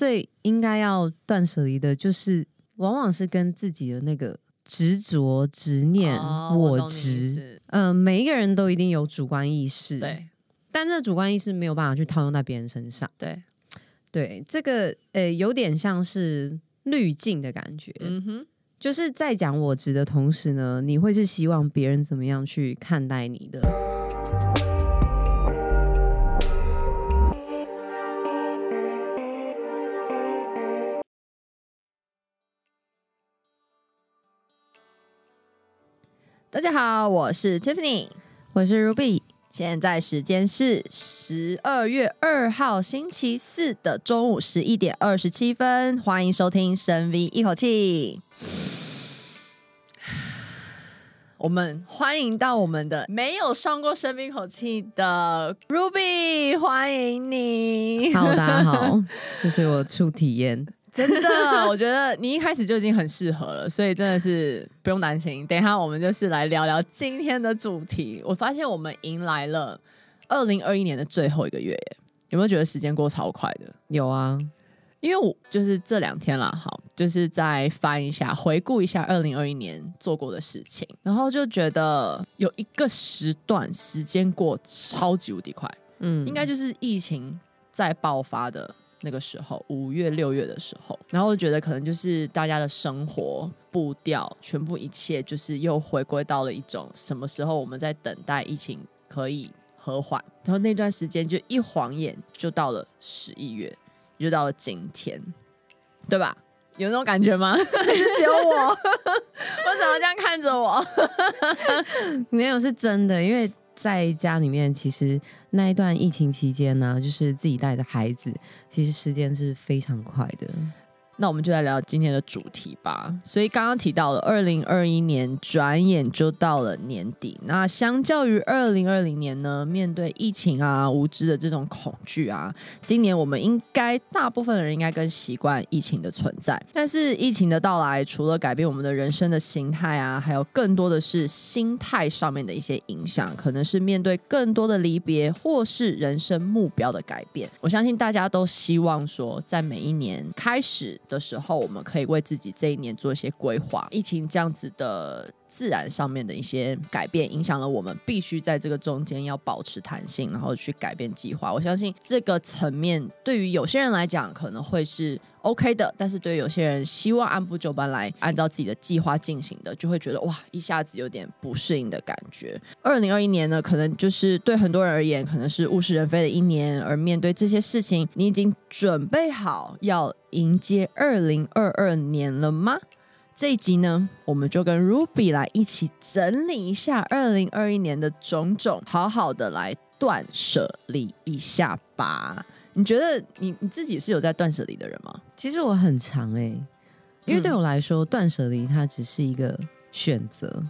最应该要断舍离的，就是往往是跟自己的那个执着、执念、哦、我执。嗯、呃，每一个人都一定有主观意识，对，但这主观意识没有办法去套用在别人身上。对，对，这个呃，有点像是滤镜的感觉。嗯哼，就是在讲我执的同时呢，你会是希望别人怎么样去看待你的。大家好，我是 Tiffany，我是 Ruby，现在时间是十二月二号星期四的中午十一点二十七分，欢迎收听深 V 一口气。我们欢迎到我们的没有上过深 V 一口气的 Ruby，欢迎你。Hello，大家好，这是我初体验。真的，我觉得你一开始就已经很适合了，所以真的是不用担心。等一下，我们就是来聊聊今天的主题。我发现我们迎来了二零二一年的最后一个月耶，有没有觉得时间过超快的？有啊，因为我就是这两天啦，好，就是再翻一下，回顾一下二零二一年做过的事情，然后就觉得有一个时段时间过超级无敌快，嗯，应该就是疫情在爆发的。那个时候，五月六月的时候，然后我觉得可能就是大家的生活步调，全部一切就是又回归到了一种什么时候我们在等待疫情可以和缓，然后那段时间就一晃眼就到了十一月，就到了今天，对吧？有那种感觉吗？还 是只有我？为什么这样看着我？没有，是真的，因为。在家里面，其实那一段疫情期间呢，就是自己带着孩子，其实时间是非常快的。那我们就来聊今天的主题吧。所以刚刚提到了，二零二一年转眼就到了年底。那相较于二零二零年呢，面对疫情啊、无知的这种恐惧啊，今年我们应该大部分的人应该更习惯疫情的存在。但是疫情的到来，除了改变我们的人生的形态啊，还有更多的是心态上面的一些影响，可能是面对更多的离别，或是人生目标的改变。我相信大家都希望说，在每一年开始的时候，我们可以为自己这一年做一些规划。疫情这样子的自然上面的一些改变，影响了我们必须在这个中间要保持弹性，然后去改变计划。我相信这个层面对于有些人来讲可能会是 OK 的，但是对有些人希望按部就班来按照自己的计划进行的，就会觉得哇，一下子有点不适应的感觉。二零二一年呢，可能就是对很多人而言，可能是物是人非的一年。而面对这些事情，你已经准备好要迎接二零二二年了吗？这一集呢，我们就跟 Ruby 来一起整理一下二零二一年的种种，好好的来断舍离一下吧。你觉得你你自己是有在断舍离的人吗？其实我很常哎、欸，因为对我来说，断舍离它只是一个选择。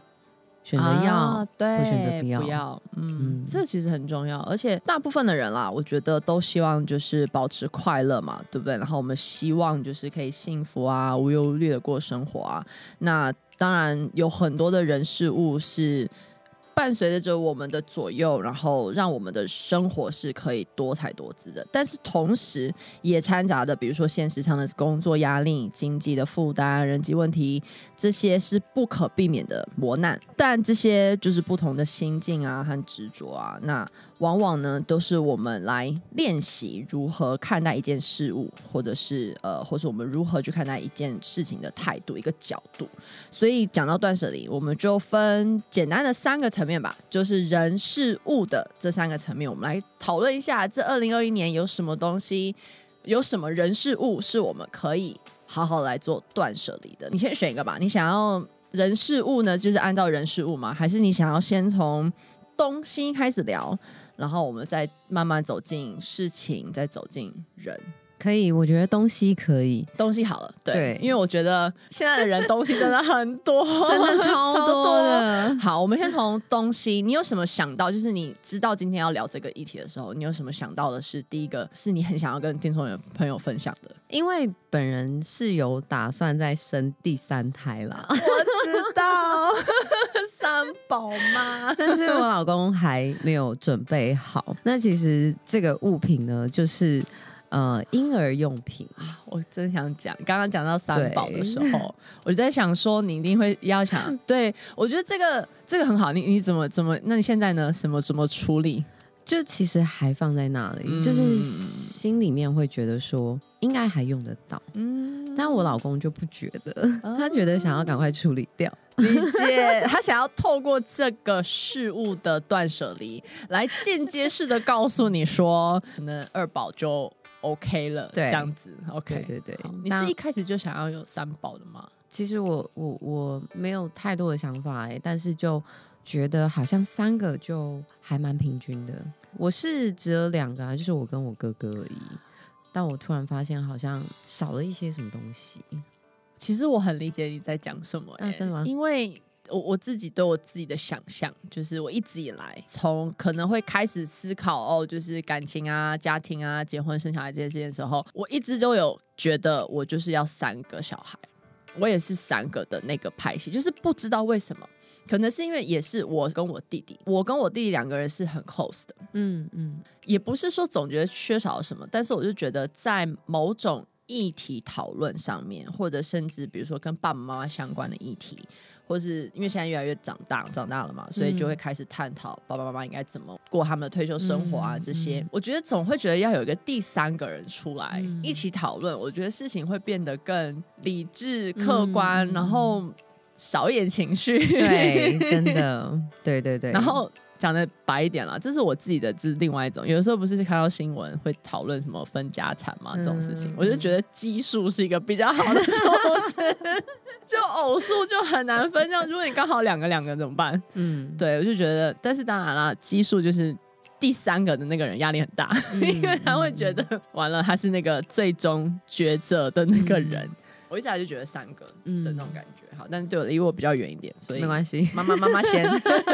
选择要，啊、对，选择不要，不要，嗯，嗯，这其实很重要，而且大部分的人啦，我觉得都希望就是保持快乐嘛，对不对？然后我们希望就是可以幸福啊，无忧无虑的过生活啊。那当然有很多的人事物是。伴随着我们的左右，然后让我们的生活是可以多彩多姿的，但是同时也掺杂的，比如说现实上的工作压力、经济的负担、人际问题，这些是不可避免的磨难。但这些就是不同的心境啊和执着啊，那。往往呢，都是我们来练习如何看待一件事物，或者是呃，或是我们如何去看待一件事情的态度，一个角度。所以讲到断舍离，我们就分简单的三个层面吧，就是人、事、物的这三个层面，我们来讨论一下，这二零二一年有什么东西，有什么人、事、物是我们可以好好来做断舍离的。你先选一个吧，你想要人、事、物呢，就是按照人、事、物吗？还是你想要先从东西开始聊？然后我们再慢慢走进事情，再走进人，可以？我觉得东西可以，东西好了，对，对，因为我觉得现在的人东西真的很多，真的超多的。多好，我们先从东西，你有什么想到？就是你知道今天要聊这个议题的时候，你有什么想到的是第一个，是你很想要跟听众朋友分享的？因为本人是有打算再生第三胎啦，我知道。三宝妈，但是我老公还没有准备好。那其实这个物品呢，就是呃婴儿用品。我真想讲，刚刚讲到三宝的时候，我就在想说，你一定会要想，对我觉得这个这个很好，你你怎么怎么？那你现在呢？什么怎么处理？就其实还放在那里，嗯、就是心里面会觉得说应该还用得到，嗯，但我老公就不觉得，嗯、他觉得想要赶快处理掉，理解，他想要透过这个事物的断舍离来间接式的告诉你说，可能二宝就 OK 了，对，这样子，OK，对对对，你是一开始就想要有三宝的吗？其实我我我没有太多的想法哎，但是就觉得好像三个就还蛮平均的。我是只有两个啊，就是我跟我哥哥而已。但我突然发现，好像少了一些什么东西。其实我很理解你在讲什么，啊，真的吗？因为我我自己对我自己的想象，就是我一直以来从可能会开始思考哦，就是感情啊、家庭啊、结婚、生小孩这些事情的时候，我一直都有觉得我就是要三个小孩，我也是三个的那个派系，就是不知道为什么。可能是因为也是我跟我弟弟，我跟我弟弟两个人是很 close 的，嗯嗯，也不是说总觉得缺少什么，但是我就觉得在某种议题讨论上面，或者甚至比如说跟爸爸妈妈相关的议题，或是因为现在越来越长大，长大了嘛，所以就会开始探讨爸爸妈妈应该怎么过他们的退休生活啊这些。我觉得总会觉得要有一个第三个人出来一起讨论，我觉得事情会变得更理智、客观，然后。少一点情绪，对，真的，对对对。然后讲的白一点啦，这是我自己的，这是另外一种。有的时候不是看到新闻会讨论什么分家产嘛，这种事情，嗯、我就觉得奇数是一个比较好的数字，就偶数就很难分。这样如果你刚好两个两个怎么办？嗯，对，我就觉得，但是当然啦，奇数就是第三个的那个人压力很大，嗯、因为他会觉得、嗯、完了，他是那个最终抉择的那个人。嗯我一直来就觉得三个的那种感觉，嗯、好，但是对我离我比较远一点，所以没关系。妈妈妈妈先，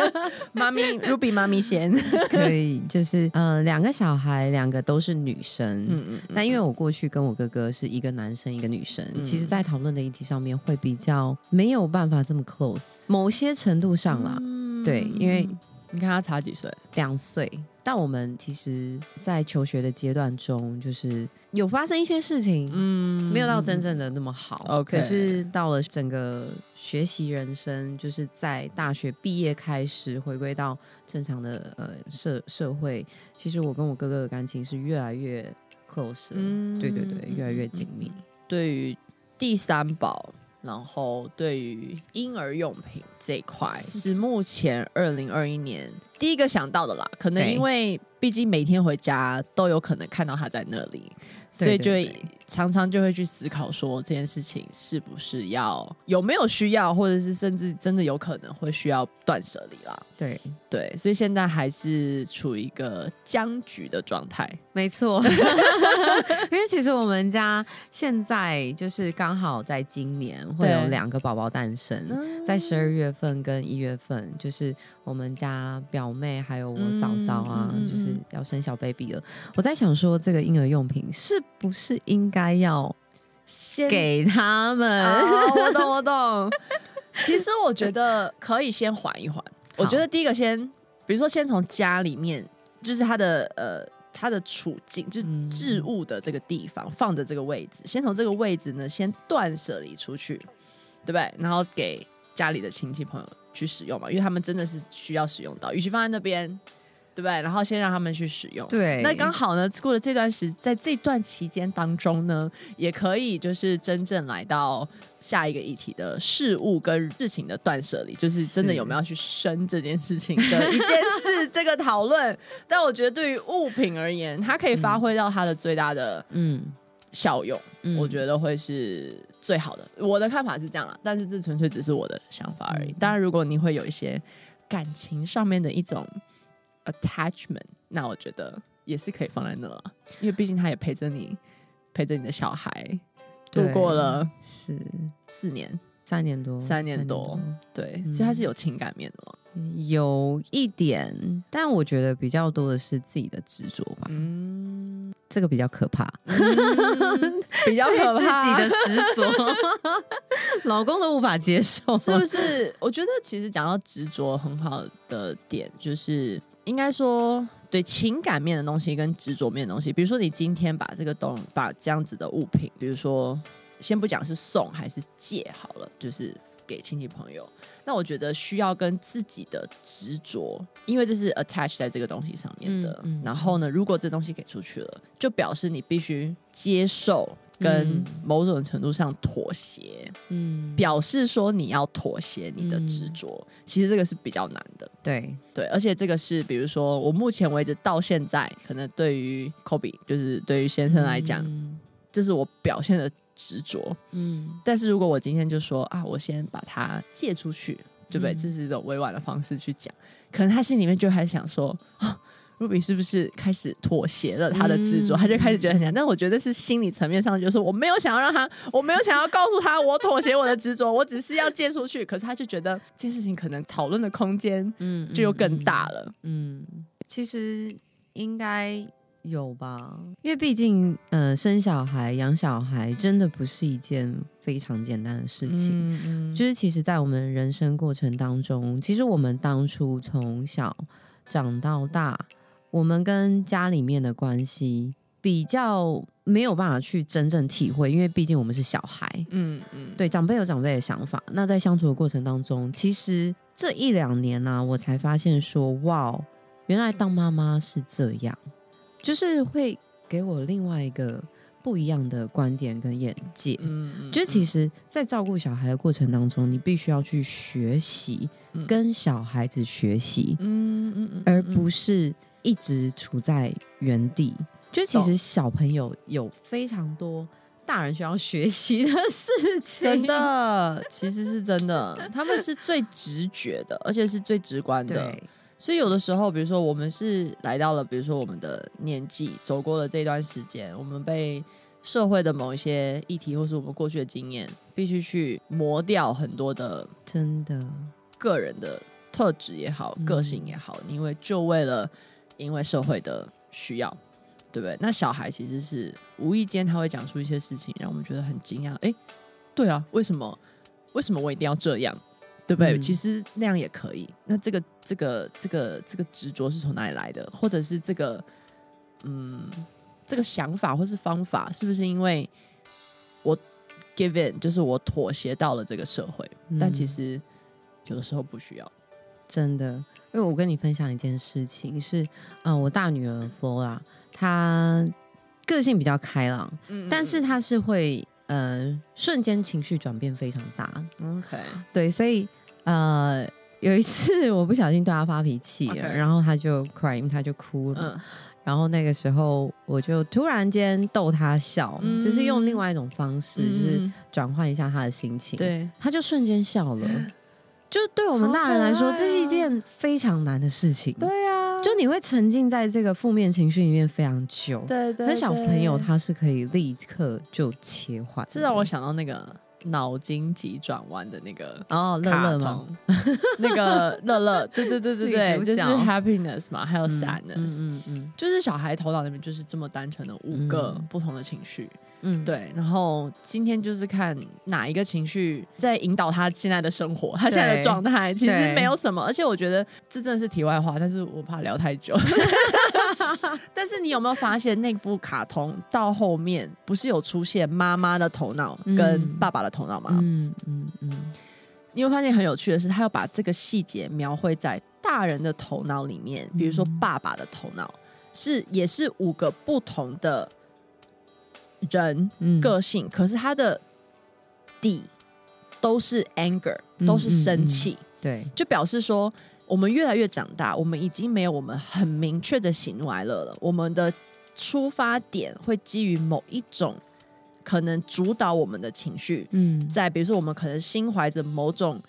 妈咪 Ruby 妈咪先 可以，就是呃两个小孩，两个都是女生，嗯嗯。但因为我过去跟我哥哥是一个男生一个女生，嗯、其实，在讨论的议题上面会比较没有办法这么 close，某些程度上啦，嗯、对，因为。你看他差几岁？两岁。但我们其实，在求学的阶段中，就是有发生一些事情，嗯，没有到真正的那么好。OK，可是到了整个学习人生，就是在大学毕业开始，回归到正常的呃社社会，其实我跟我哥哥的感情是越来越 close，嗯，对对对，越来越紧密。对于第三宝。然后，对于婴儿用品这一块，是目前二零二一年第一个想到的啦。可能因为毕竟每天回家都有可能看到他在那里。所以就会常常就会去思考说，这件事情是不是要有没有需要，或者是甚至真的有可能会需要断舍离啦。对对，所以现在还是处于一个僵局的状态。没错，因为其实我们家现在就是刚好在今年会有两个宝宝诞生，在十二月份跟一月份，就是我们家表妹还有我嫂嫂啊，嗯、就是要生小 baby 了。我在想说，这个婴儿用品是不是应该要先给他们？哦、我懂，我懂。其实我觉得可以先缓一缓。我觉得第一个先，比如说先从家里面，就是他的呃他的处境，就是置物的这个地方，嗯、放着这个位置，先从这个位置呢，先断舍离出去，对不对？然后给家里的亲戚朋友去使用嘛，因为他们真的是需要使用到，与其放在那边。对不对？然后先让他们去使用。对，那刚好呢，过了这段时，在这段期间当中呢，也可以就是真正来到下一个议题的事物跟事情的断舍离，就是真的有没有去生这件事情的一件事这个讨论。但我觉得对于物品而言，它可以发挥到它的最大的嗯效用，嗯、我觉得会是最好的。我的看法是这样啦，但是这纯粹只是我的想法而已。当然，如果你会有一些感情上面的一种。attachment，那我觉得也是可以放在那了，因为毕竟他也陪着你，陪着你的小孩度过了是四年、三年多、三年多，对，所以他是有情感面的嘛，有一点，但我觉得比较多的是自己的执着吧，嗯，这个比较可怕，比较 可怕，自己的执着，老公都无法接受，是不是？我觉得其实讲到执着，很好的点就是。应该说，对情感面的东西跟执着面的东西，比如说你今天把这个东把这样子的物品，比如说先不讲是送还是借好了，就是给亲戚朋友，那我觉得需要跟自己的执着，因为这是 attach 在这个东西上面的。嗯嗯、然后呢，如果这东西给出去了，就表示你必须接受。跟某种程度上妥协，嗯，表示说你要妥协你的执着，嗯、其实这个是比较难的，对。对，而且这个是比如说我目前为止到现在，可能对于 Kobe 就是对于先生来讲，嗯、这是我表现的执着，嗯，但是如果我今天就说啊，我先把它借出去，对不对？嗯、这是一种委婉的方式去讲，可能他心里面就还想说啊。Ruby 是不是开始妥协了他的执着？嗯、他就开始觉得很想，但是我觉得是心理层面上，就是我没有想要让他，我没有想要告诉他我妥协我的执着，我只是要借出去。可是他就觉得这件事情可能讨论的空间，嗯，就又更大了。嗯，嗯，其实应该有吧，因为毕竟，呃，生小孩、养小孩真的不是一件非常简单的事情。嗯，嗯，就是其实，在我们人生过程当中，其实我们当初从小长到大。我们跟家里面的关系比较没有办法去真正体会，因为毕竟我们是小孩。嗯嗯，对，长辈有长辈的想法。那在相处的过程当中，其实这一两年呢、啊，我才发现说，哇，原来当妈妈是这样，就是会给我另外一个不一样的观点跟眼界。就其实，在照顾小孩的过程当中，你必须要去学习跟小孩子学习。嗯嗯嗯，而不是。一直处在原地，就其实小朋友有非常多大人需要学习的事情，真的，其实是真的，他们是最直觉的，而且是最直观的。对。所以有的时候，比如说我们是来到了，比如说我们的年纪，走过了这段时间，我们被社会的某一些议题，或是我们过去的经验，必须去磨掉很多的真的。个人的特质也好，个性也好，嗯、因为就为了。因为社会的需要，对不对？那小孩其实是无意间他会讲出一些事情，让我们觉得很惊讶。哎，对啊，为什么？为什么我一定要这样？对不对？嗯、其实那样也可以。那这个、这个、这个、这个执着是从哪里来的？或者是这个，嗯，这个想法或是方法，是不是因为我 give in，就是我妥协到了这个社会？嗯、但其实有的时候不需要，真的。因为我跟你分享一件事情是，嗯、呃，我大女儿 Flora，她个性比较开朗，嗯，但是她是会呃瞬间情绪转变非常大，OK，对，所以呃有一次 我不小心对她发脾气了.然后她就 cry，她就哭了，嗯、然后那个时候我就突然间逗她笑，嗯、就是用另外一种方式，嗯、就是转换一下她的心情，对，她就瞬间笑了。就对我们大人来说，这是一件非常难的事情。对啊，就你会沉浸在这个负面情绪里面非常久。对对，那小朋友他是可以立刻就切换。这让我想到那个脑筋急转弯的那个哦，乐乐吗？那个乐乐，对对对对对，就是 happiness 嘛，还有 sadness，嗯嗯，就是小孩头脑里面就是这么单纯的五个不同的情绪。嗯，对。然后今天就是看哪一个情绪在引导他现在的生活，他现在的状态其实没有什么。而且我觉得这真的是题外话，但是我怕聊太久。但是你有没有发现那部卡通到后面不是有出现妈妈的头脑跟爸爸的头脑吗？嗯嗯嗯。你会发现很有趣的是，他要把这个细节描绘在大人的头脑里面。比如说爸爸的头脑是也是五个不同的。人个性，嗯、可是他的底都是 anger，都是生气。对，就表示说，我们越来越长大，我们已经没有我们很明确的喜怒哀乐了。我们的出发点会基于某一种可能主导我们的情绪。嗯，在比如说，我们可能心怀着某种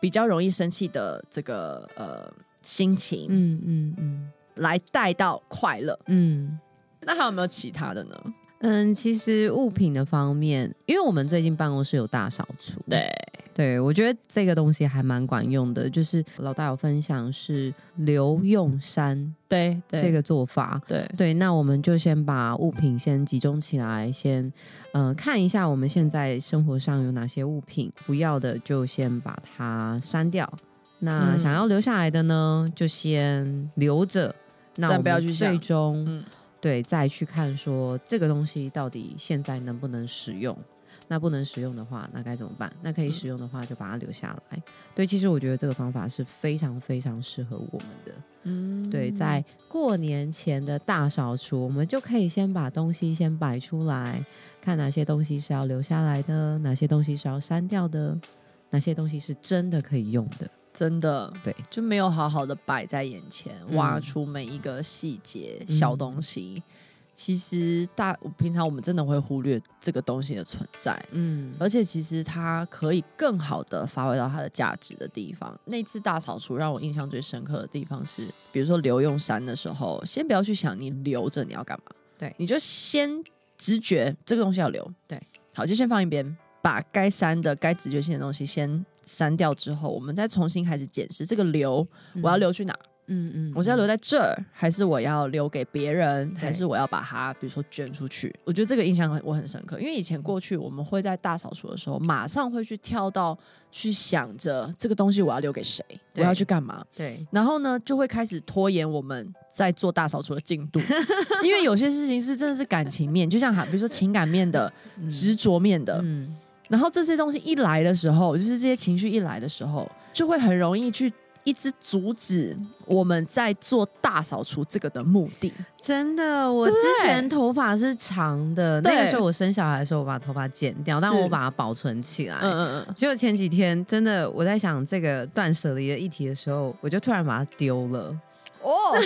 比较容易生气的这个呃心情。嗯，嗯嗯来带到快乐。嗯，那还有没有其他的呢？嗯，其实物品的方面，因为我们最近办公室有大扫除，对对，我觉得这个东西还蛮管用的。就是老大有分享是留用删，对这个做法，对对，那我们就先把物品先集中起来，先嗯、呃、看一下我们现在生活上有哪些物品不要的，就先把它删掉。那想要留下来的呢，就先留着。那我们最终、嗯、对再去看说这个东西到底现在能不能使用。那不能使用的话，那该怎么办？那可以使用的话，就把它留下来。嗯、对，其实我觉得这个方法是非常非常适合我们的。嗯，对，在过年前的大扫除，我们就可以先把东西先摆出来，看哪些东西是要留下来的，哪些东西是要删掉的，哪些东西是真的可以用的。真的，对，就没有好好的摆在眼前，挖出每一个细节、嗯、小东西。其实大，平常我们真的会忽略这个东西的存在，嗯，而且其实它可以更好的发挥到它的价值的地方。那次大扫除让我印象最深刻的地方是，比如说留用删的时候，先不要去想你留着你要干嘛，对，你就先直觉这个东西要留，对，好，就先放一边，把该删的、该直觉性的东西先删掉之后，我们再重新开始检视这个留，我要留去哪？嗯嗯嗯，我是要留在这儿，还是我要留给别人，还是我要把它，比如说捐出去？我觉得这个印象我很深刻，因为以前过去我们会在大扫除的时候，马上会去跳到去想着这个东西我要留给谁，我要去干嘛？对，然后呢，就会开始拖延我们在做大扫除的进度，因为有些事情是真的是感情面，就像哈，比如说情感面的、执着面的，嗯，然后这些东西一来的时候，就是这些情绪一来的时候，就会很容易去。一直阻止我们在做大扫除这个的目的。真的，我之前头发是长的，那个时候我生小孩的时候，我把头发剪掉，但我把它保存起来。嗯嗯嗯。结果前几天，真的我在想这个断舍离的议题的时候，我就突然把它丢了。哦。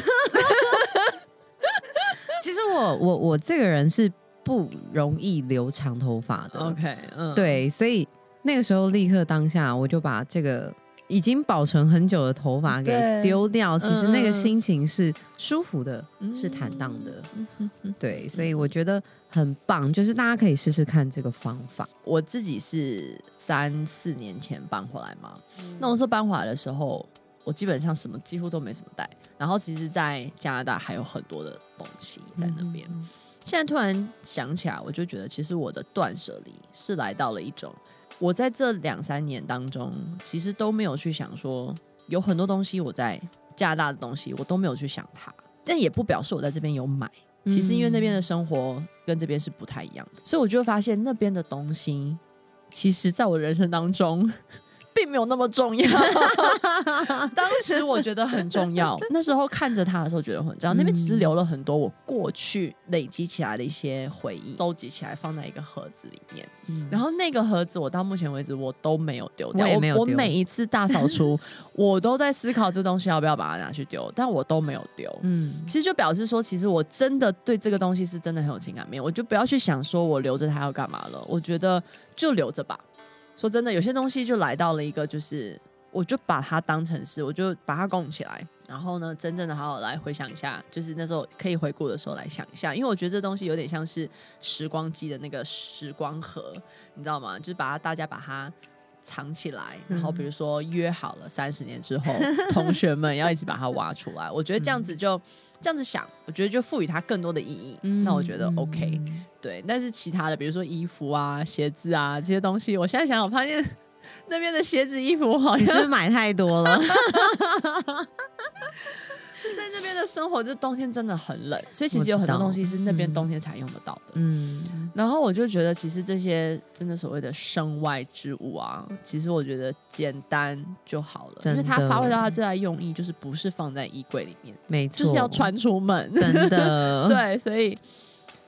其实我我我这个人是不容易留长头发的。OK，嗯，对，所以那个时候立刻当下我就把这个。已经保存很久的头发给丢掉，其实那个心情是舒服的，嗯、是坦荡的。嗯、对，所以我觉得很棒，就是大家可以试试看这个方法。我自己是三四年前搬回来嘛，嗯、那我说搬回来的时候，我基本上什么几乎都没什么带，然后其实，在加拿大还有很多的东西在那边。嗯、现在突然想起来，我就觉得其实我的断舍离是来到了一种。我在这两三年当中，其实都没有去想说，有很多东西我在加拿大的东西，我都没有去想它。但也不表示我在这边有买，其实因为那边的生活跟这边是不太一样的，所以我就发现那边的东西，其实在我人生当中。并没有那么重要，当时我觉得很重要。那时候看着他的时候觉得很重要。那边其实留了很多我过去累积起来的一些回忆，收集起来放在一个盒子里面。嗯、然后那个盒子我到目前为止我都没有丢掉。我每一次大扫除，我都在思考这东西要不要把它拿去丢，但我都没有丢。嗯，其实就表示说，其实我真的对这个东西是真的很有情感面。我就不要去想说我留着它要干嘛了。我觉得就留着吧。说真的，有些东西就来到了一个，就是我就把它当成是，我就把它供起来，然后呢，真正的好好来回想一下，就是那时候可以回顾的时候来想一下，因为我觉得这东西有点像是时光机的那个时光盒，你知道吗？就是把它大家把它藏起来，然后比如说约好了三十年之后，同学们要一起把它挖出来，我觉得这样子就。这样子想，我觉得就赋予它更多的意义。嗯、那我觉得 OK，对。但是其他的，比如说衣服啊、鞋子啊这些东西，我现在想，我发现那边的鞋子、衣服好像是，是买太多了。在那边的生活，就冬天真的很冷，所以其实有很多东西是那边冬天才用得到的。嗯，然后我就觉得，其实这些真的所谓的身外之物啊，其实我觉得简单就好了，因为它发挥到它最大用意，就是不是放在衣柜里面，没错，就是要穿出门，真的。对，所以，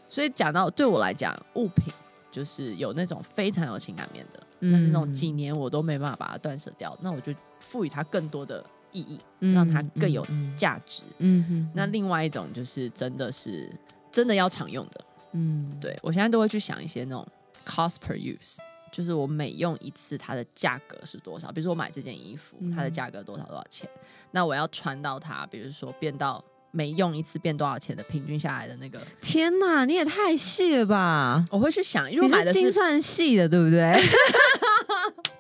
所以讲到对我来讲，物品就是有那种非常有情感面的，但是那种几年我都没办法把它断舍掉，那我就赋予它更多的。意义，让它更有价值。嗯哼，那另外一种就是真的是真的要常用的。嗯，对，我现在都会去想一些那种 cost per use，就是我每用一次它的价格是多少。比如说我买这件衣服，它的价格多少多少钱？那我要穿到它，比如说变到每用一次变多少钱的平均下来的那个。天哪，你也太细了吧！我会去想，因为买的是精算细的，对不对？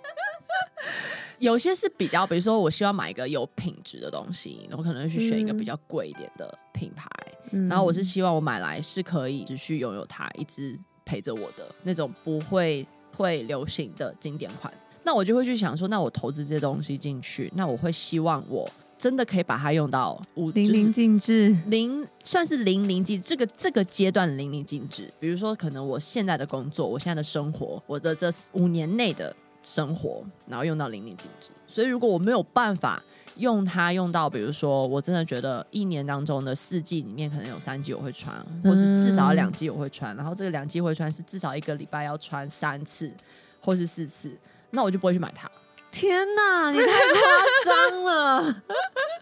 有些是比较，比如说我希望买一个有品质的东西，我可能会去选一个比较贵一点的品牌。嗯、然后我是希望我买来是可以持续拥有它，一直陪着我的那种不会会流行的经典款。那我就会去想说，那我投资这些东西进去，那我会希望我真的可以把它用到淋漓尽致，零算是淋漓尽致。这个这个阶段淋漓尽致，比如说可能我现在的工作，我现在的生活，我的这五年内的生活，然后用到淋漓尽致。所以如果我没有办法用它用到，比如说我真的觉得一年当中的四季里面可能有三季我会穿，或是至少要两季我会穿，然后这个两季会穿是至少一个礼拜要穿三次或是四次，那我就不会去买它。天哪，你太夸张了！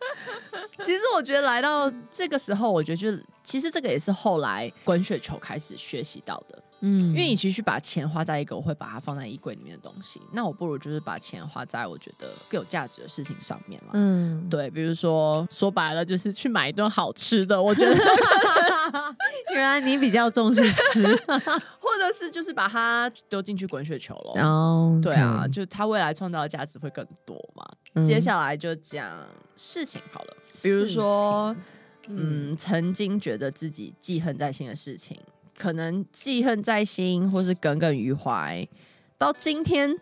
其实我觉得来到这个时候，我觉得就是其实这个也是后来滚雪球开始学习到的。嗯，因为与其去把钱花在一个我会把它放在衣柜里面的东西，那我不如就是把钱花在我觉得更有价值的事情上面了。嗯，对，比如说说白了就是去买一顿好吃的，我觉得 原来你比较重视吃，或者是就是把它丢进去滚雪球了。哦，okay. 对啊，就它未来创造的价值会更多嘛。嗯，接下来就讲事情好了，比如说，嗯，嗯，曾经觉得自己记恨在心的事情。可能记恨在心，或是耿耿于怀，到今天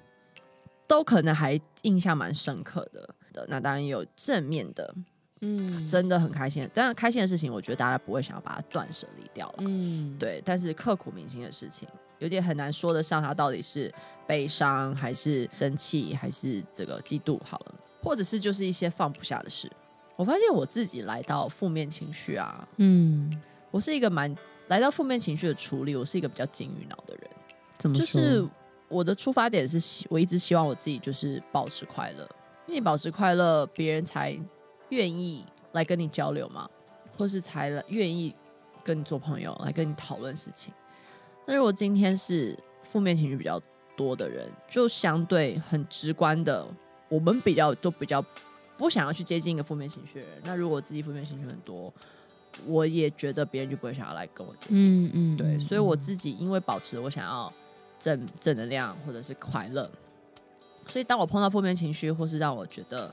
都可能还印象蛮深刻的。的那当然也有正面的，嗯，真的很开心。当然开心的事情，我觉得大家不会想要把它断舍离掉了，嗯，对。但是刻骨铭心的事情，有点很难说得上，它到底是悲伤，还是生气，还是这个嫉妒？好了，或者是就是一些放不下的事。我发现我自己来到负面情绪啊，嗯，我是一个蛮。来到负面情绪的处理，我是一个比较金鱼脑的人。怎么说？就是我的出发点是，我一直希望我自己就是保持快乐。你保持快乐，别人才愿意来跟你交流嘛，或是才愿意跟你做朋友，来跟你讨论事情。那如果今天是负面情绪比较多的人，就相对很直观的，我们比较都比较不想要去接近一个负面情绪的人。那如果自己负面情绪很多，我也觉得别人就不会想要来跟我接近，嗯嗯，对，所以我自己因为保持我想要正正能量或者是快乐，所以当我碰到负面情绪或是让我觉得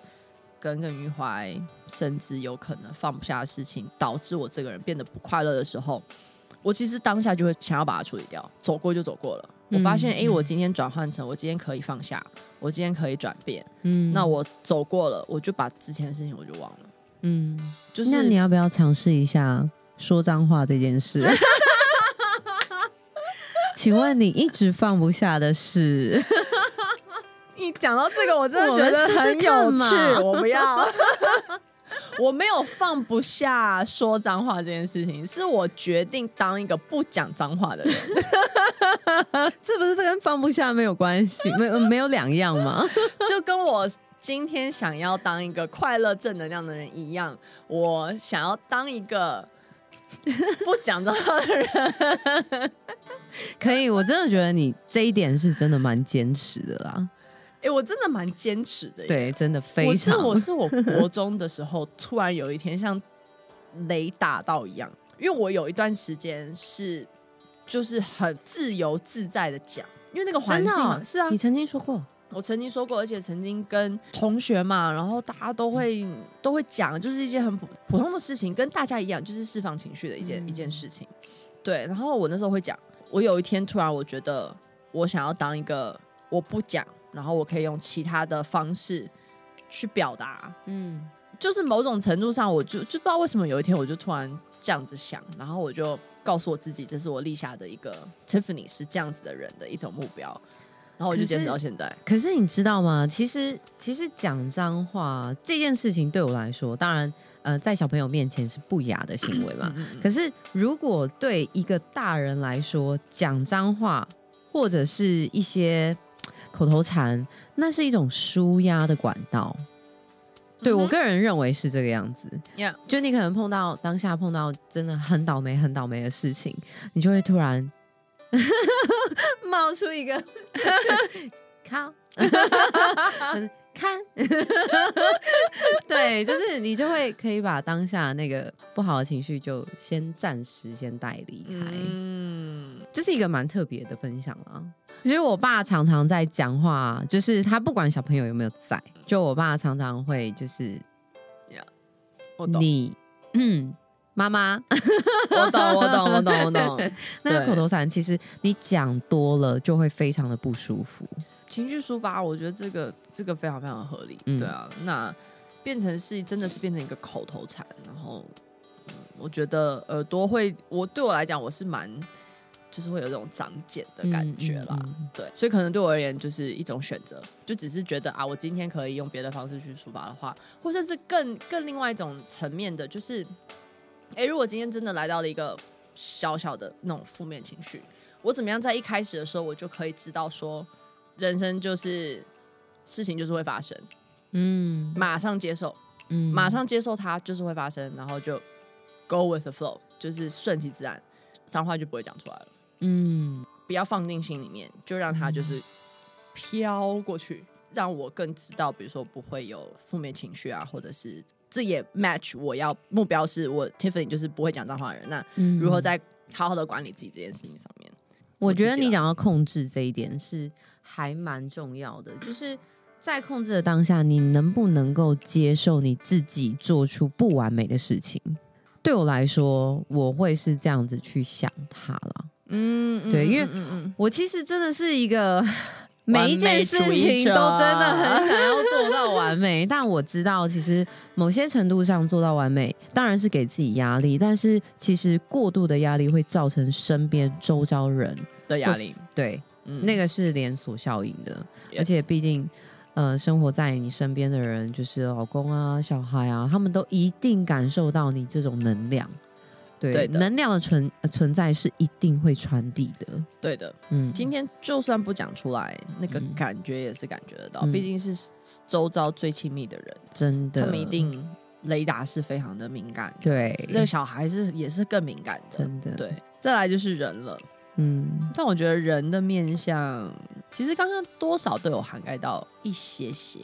耿耿于怀，甚至有可能放不下的事情，导致我这个人变得不快乐的时候，我其实当下就会想要把它处理掉，走过就走过了。我发现，哎、欸，我今天转换成我今天可以放下，我今天可以转变，嗯，那我走过了，我就把之前的事情我就忘了。嗯，就是那你要不要尝试一下说脏话这件事？请问你一直放不下的事？你讲到这个，我真的觉得很有趣。我不要，我没有放不下说脏话这件事情，是我决定当一个不讲脏话的人。这不是跟放不下没有关系，没有没有两样吗？就跟我。今天想要当一个快乐正能量的人一样，我想要当一个 不讲脏话的人。可以，我真的觉得你这一点是真的蛮坚持的啦。哎、欸，我真的蛮坚持的。对，真的非常。我是我是我国中的时候，突然有一天像雷打到一样，因为我有一段时间是就是很自由自在的讲，因为那个环境嘛，是啊，你曾经说过。我曾经说过，而且曾经跟同学嘛，然后大家都会都会讲，就是一件很普普通的事情，跟大家一样，就是释放情绪的一件、嗯、一件事情。对，然后我那时候会讲，我有一天突然我觉得我想要当一个我不讲，然后我可以用其他的方式去表达。嗯，就是某种程度上，我就就不知道为什么有一天我就突然这样子想，然后我就告诉我自己，这是我立下的一个 Tiffany 是这样子的人的一种目标。然后我就坚持到现在可。可是你知道吗？其实，其实讲脏话这件事情对我来说，当然，呃，在小朋友面前是不雅的行为嘛。可是，如果对一个大人来说，讲脏话或者是一些口头禅，那是一种舒压的管道。对，我个人认为是这个样子。Yeah. 就你可能碰到当下碰到真的很倒霉、很倒霉的事情，你就会突然。冒出一个 靠，看，对，就是你就会可以把当下那个不好的情绪就先暂时先带离开。嗯，这是一个蛮特别的分享啊。其实我爸常常在讲话，就是他不管小朋友有没有在，就我爸常常会就是，我懂你，嗯。妈妈，我懂，我懂，我懂，我懂。那个口头禅，其实你讲多了就会非常的不舒服。情绪抒发，我觉得这个这个非常非常合理。嗯、对啊，那变成是真的是变成一个口头禅，然后、嗯、我觉得耳朵会，我对我来讲我是蛮。就是会有这种长茧的感觉啦，对，所以可能对我而言就是一种选择，就只是觉得啊，我今天可以用别的方式去抒发的话，或者是更更另外一种层面的，就是，哎、欸，如果今天真的来到了一个小小的那种负面情绪，我怎么样在一开始的时候，我就可以知道说，人生就是事情就是会发生，嗯，马上接受，嗯，马上接受它就是会发生，然后就 go with the flow，就是顺其自然，脏话就不会讲出来了。嗯，不要放进心里面，就让它就是飘过去，嗯、让我更知道，比如说不会有负面情绪啊，或者是这也 match 我要目标是我 Tiffany 就是不会讲脏话的人，那如何在好好的管理自己这件事情上面？嗯、我，我觉得你讲要控制这一点是还蛮重要的，就是在控制的当下，你能不能够接受你自己做出不完美的事情？对我来说，我会是这样子去想它了。嗯，对，因为我其实真的是一个每一件事情都真的很想要做到完美，但我知道其实某些程度上做到完美当然是给自己压力，但是其实过度的压力会造成身边周遭人的压力，对，嗯、那个是连锁效应的，而且毕竟呃，生活在你身边的人就是老公啊、小孩啊，他们都一定感受到你这种能量。对，的能量的存存在是一定会传递的。对的，嗯，今天就算不讲出来，那个感觉也是感觉得到。嗯、毕竟是周遭最亲密的人，真的，他们一定雷达是非常的敏感。对，这个小孩是也是更敏感的。真的，对。再来就是人了，嗯，但我觉得人的面相，其实刚刚多少都有涵盖到一些些。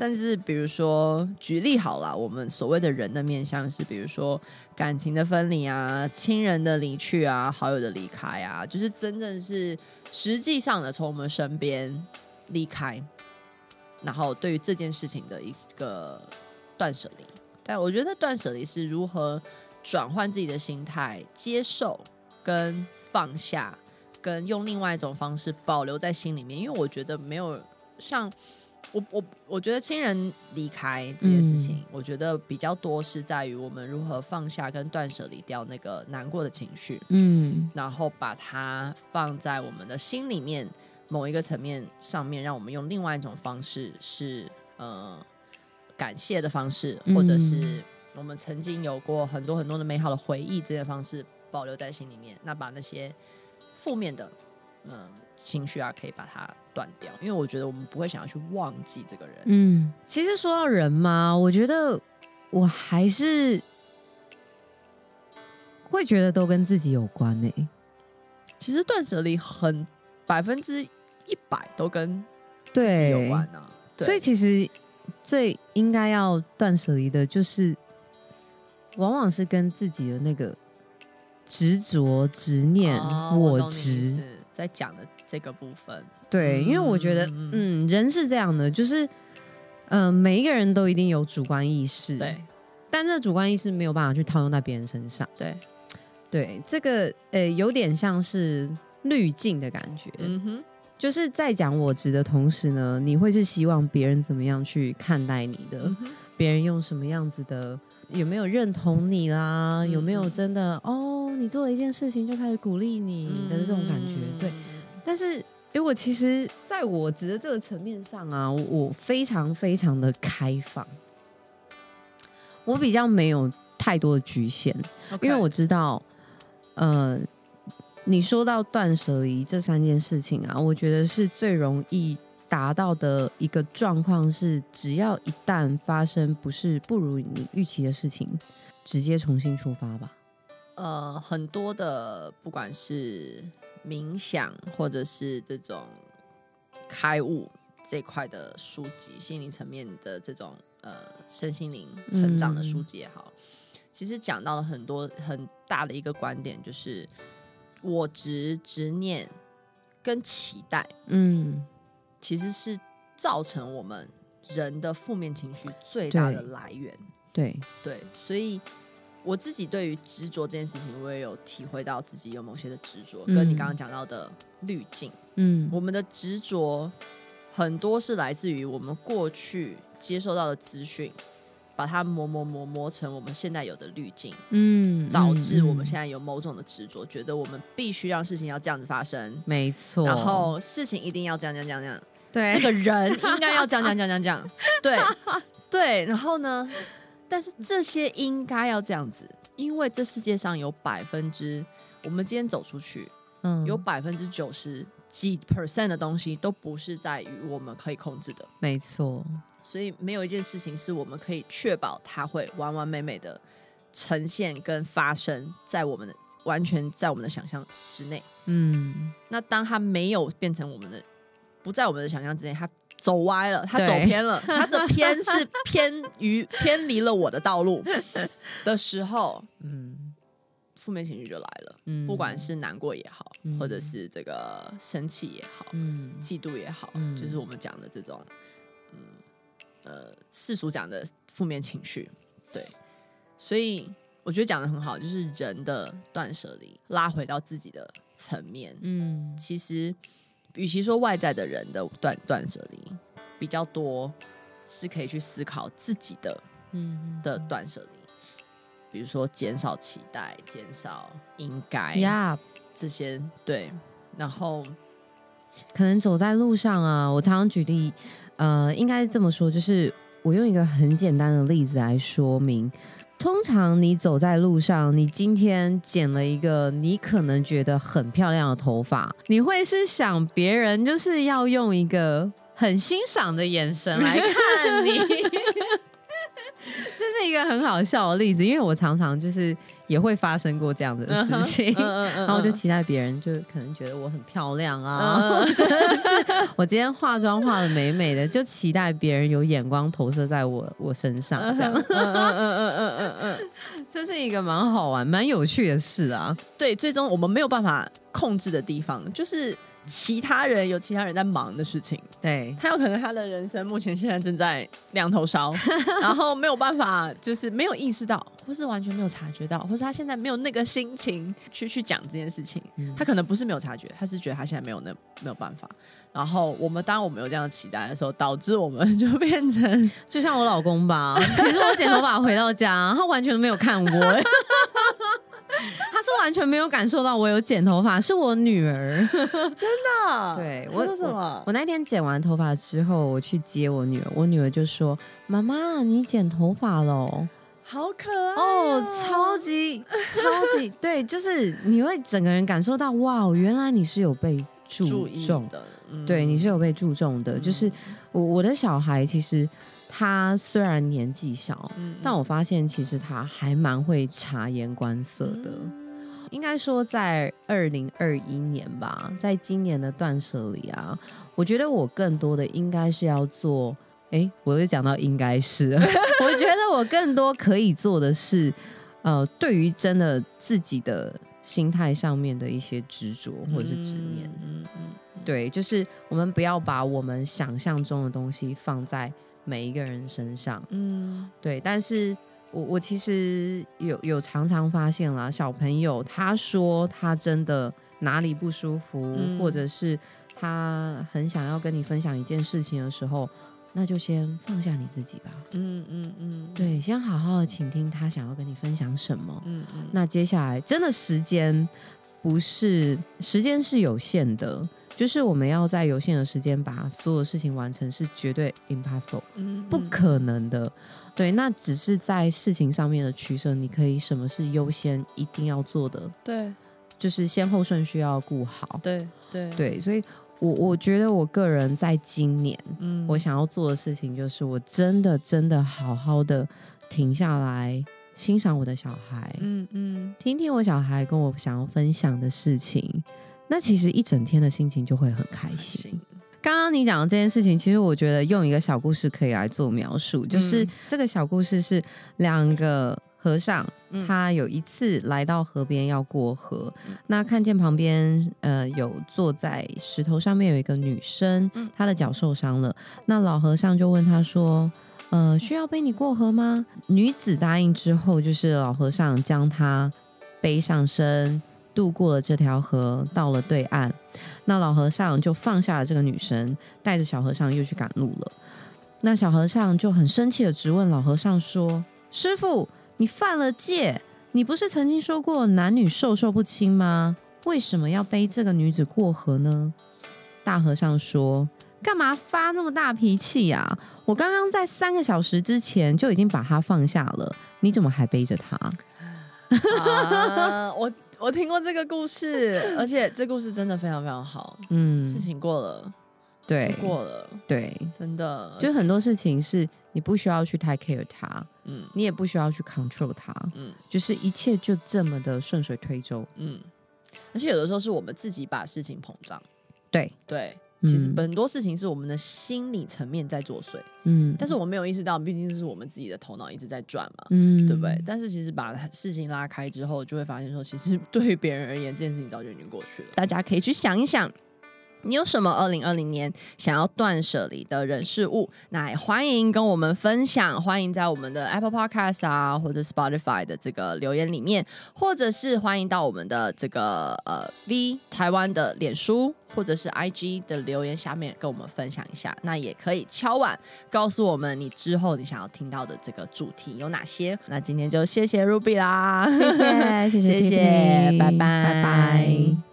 但是，比如说举例好了，我们所谓的人的面向是，比如说感情的分离啊，亲人的离去啊，好友的离开啊，就是真正是实际上的从我们身边离开，然后对于这件事情的一个断舍离。但我觉得断舍离是如何转换自己的心态，接受跟放下，跟用另外一种方式保留在心里面，因为我觉得没有像。我我我觉得亲人离开这件事情，嗯、我觉得比较多是在于我们如何放下跟断舍离掉那个难过的情绪，嗯，然后把它放在我们的心里面某一个层面上面，让我们用另外一种方式是，是呃感谢的方式，或者是我们曾经有过很多很多的美好的回忆这些方式保留在心里面，那把那些负面的嗯。呃情绪啊，可以把它断掉，因为我觉得我们不会想要去忘记这个人。嗯，其实说到人嘛，我觉得我还是会觉得都跟自己有关呢、欸。其实断舍离很百分之一百都跟自己有关啊。对，所以其实最应该要断舍离的，就是往往是跟自己的那个执着、执念、哦、我执在讲的。这个部分，对，因为我觉得，嗯，嗯，人是这样的，就是，嗯、呃，每一个人都一定有主观意识，对，但这主观意识没有办法去套用在别人身上，对，对，这个，呃，有点像是滤镜的感觉，嗯哼，就是在讲我值的同时呢，你会是希望别人怎么样去看待你的，嗯、别人用什么样子的，有没有认同你啦，嗯、有没有真的哦，你做了一件事情就开始鼓励你的这种感觉，嗯、对。但是，因为我其实在我执的这个层面上啊，我非常非常的开放，我比较没有太多的局限，Okay. 因为我知道，呃，你说到断舍离这三件事情啊，我觉得是最容易达到的一个状况是，只要一旦发生不是不如你预期的事情，直接重新出发吧。呃，很多的不管是。冥想或者是这种开悟这块的书籍，心灵层面的这种呃身心灵成长的书籍也好，嗯、其实讲到了很多很大的一个观点，就是我执执念跟期待，嗯，其实是造成我们人的负面情绪最大的来源。对对，对，所以。我自己对于执着这件事情，我也有体会到自己有某些的执着，跟你刚刚讲到的滤镜，嗯，我们的执着很多是来自于我们过去接受到的资讯，把它磨磨磨磨成我们现在有的滤镜，嗯，导致我们现在有某种的执着，觉得我们必须让事情要这样子发生，没错，然后事情一定要这样这样这样这样，对，这个人应该要这样这样这样这样，对 对，然后呢，但是这些应该要这样子，因为这世界上有百分之，我们今天走出去，嗯，有百分之九十。几 percent 的东西都不是在于我们可以控制的，没错。所以没有一件事情是我们可以确保它会完完美美的呈现跟发生在我们的完全在我们的想象之内。嗯，那当它没有变成我们的，不在我们的想象之内，它走歪了，他走偏了，他的偏是偏于偏离了我的道路 的时候，嗯。负面情绪就来了，嗯，不管是难过也好，嗯，或者是这个生气也好，嗯，嫉妒也好，嗯，就是我们讲的这种，嗯，呃，世俗讲的负面情绪，对，所以我觉得讲得很好，就是人的断舍离，拉回到自己的层面，嗯，其实与其说外在的人的断断舍离比较多，是可以去思考自己的，嗯，的断舍离。比如说减少期待，减少应该呀.这些对，然后可能走在路上啊，我常常举例，呃，应该这么说，就是我用一个很简单的例子来说明。通常你走在路上，你今天剪了一个你可能觉得很漂亮的头发，你会是想别人就是要用一个很欣赏的眼神来 看你。这是一个很好笑的例子，因为我常常就是也会发生过这样的事情，uh uh. 然后我就期待别人就可能觉得我很漂亮啊，我今天化妆化的美美的，就期待别人有眼光投射在我我身上，这样，嗯嗯嗯嗯嗯嗯，这是一个蛮好玩、蛮有趣的事啊。对，最终我们没有办法控制的地方就是。其他人有其他人在忙的事情，对，他有可能他的人生目前现在正在两头烧，然后没有办法，就是没有意识到，或是完全没有察觉到，或是他现在没有那个心情去去讲这件事情。嗯、他可能不是没有察觉，他是觉得他现在没有那没有办法。然后我们当我们有这样的期待的时候，导致我们就变成 就像我老公吧，其实我剪头发回到家，他完全都没有看过。他说完全没有感受到我有剪头发，是我女儿，真的。对，我说什么？我，我那天剪完头发之后，我去接我女儿，我女儿就说：“妈妈，你剪头发了，好可爱哦，超级超级。”对，就是你会整个人感受到，哇，原来你是有被注重的，嗯、对，你是有被注重的。嗯、就是我我的小孩其实。他虽然年纪小，但我发现其实他还蛮会察言观色的。嗯、应该说，在二零二一年吧，在今年的断舍离啊，我觉得我更多的应该是要做。哎，我又讲到应该是，我觉得我更多可以做的是，呃，对于真的自己的心态上面的一些执着或者是执念。嗯嗯，嗯对，就是我们不要把我们想象中的东西放在。每一个人身上，嗯，对，但是我我其实有有常常发现啦，小朋友他说他真的哪里不舒服，嗯、或者是他很想要跟你分享一件事情的时候，那就先放下你自己吧，嗯嗯嗯，对，先好好的倾听他想要跟你分享什么，嗯嗯，那接下来真的时间不是时间是有限的。就是我们要在有限的时间把所有事情完成，是绝对 impossible，嗯，不可能的。对，那只是在事情上面的取舍，你可以什么是优先一定要做的？对，就是先后顺序要顾好。对对对，所以我我觉得我个人在今年，嗯，我想要做的事情就是，我真的真的好好的停下来欣赏我的小孩，嗯嗯，听听我小孩跟我想要分享的事情。那其实一整天的心情就会很开心。刚刚你讲的这件事情，其实我觉得用一个小故事可以来做描述，就是这个小故事是两个和尚，他有一次来到河边要过河，那看见旁边呃有坐在石头上面有一个女生，她的脚受伤了，那老和尚就问她说：“呃，需要背你过河吗？”女子答应之后，就是老和尚将她背上身。渡过了这条河，到了对岸，那老和尚就放下了这个女生，带着小和尚又去赶路了。那小和尚就很生气的质问老和尚说：“师傅，你犯了戒，你不是曾经说过男女授受不亲吗？为什么要背这个女子过河呢？”大和尚说：“干嘛发那么大脾气呀？我刚刚在三个小时之前就已经把她放下了，你怎么还背着她？”啊，我我听过这个故事，而且这故事真的非常非常好。嗯，事情过了，对，过了，对，真的，就很多事情是你不需要去太 care 他，嗯，你也不需要去 control 他，嗯，就是一切就这么的顺水推舟，嗯，而且有的时候是我们自己把事情膨胀，对对。其实很多事情是我们的心理层面在作祟，嗯，但是我们没有意识到，毕竟是我们自己的头脑一直在转嘛，嗯，对不对？但是其实把事情拉开之后，就会发现说，其实 对于别人而言，这件事情早就已经过去了。大家可以去想一想。你有什么二零二零年想要断舍离的人事物？那也欢迎跟我们分享，欢迎在我们的 Apple Podcast 啊，或者 Spotify 的这个留言里面，或者是欢迎到我们的这个呃 V 台湾的脸书或者是 IG 的留言下面跟我们分享一下。那也可以敲碗告诉我们你之后你想要听到的这个主题有哪些。那今天就谢谢 Ruby 啦，谢谢谢谢 谢谢，拜拜拜拜。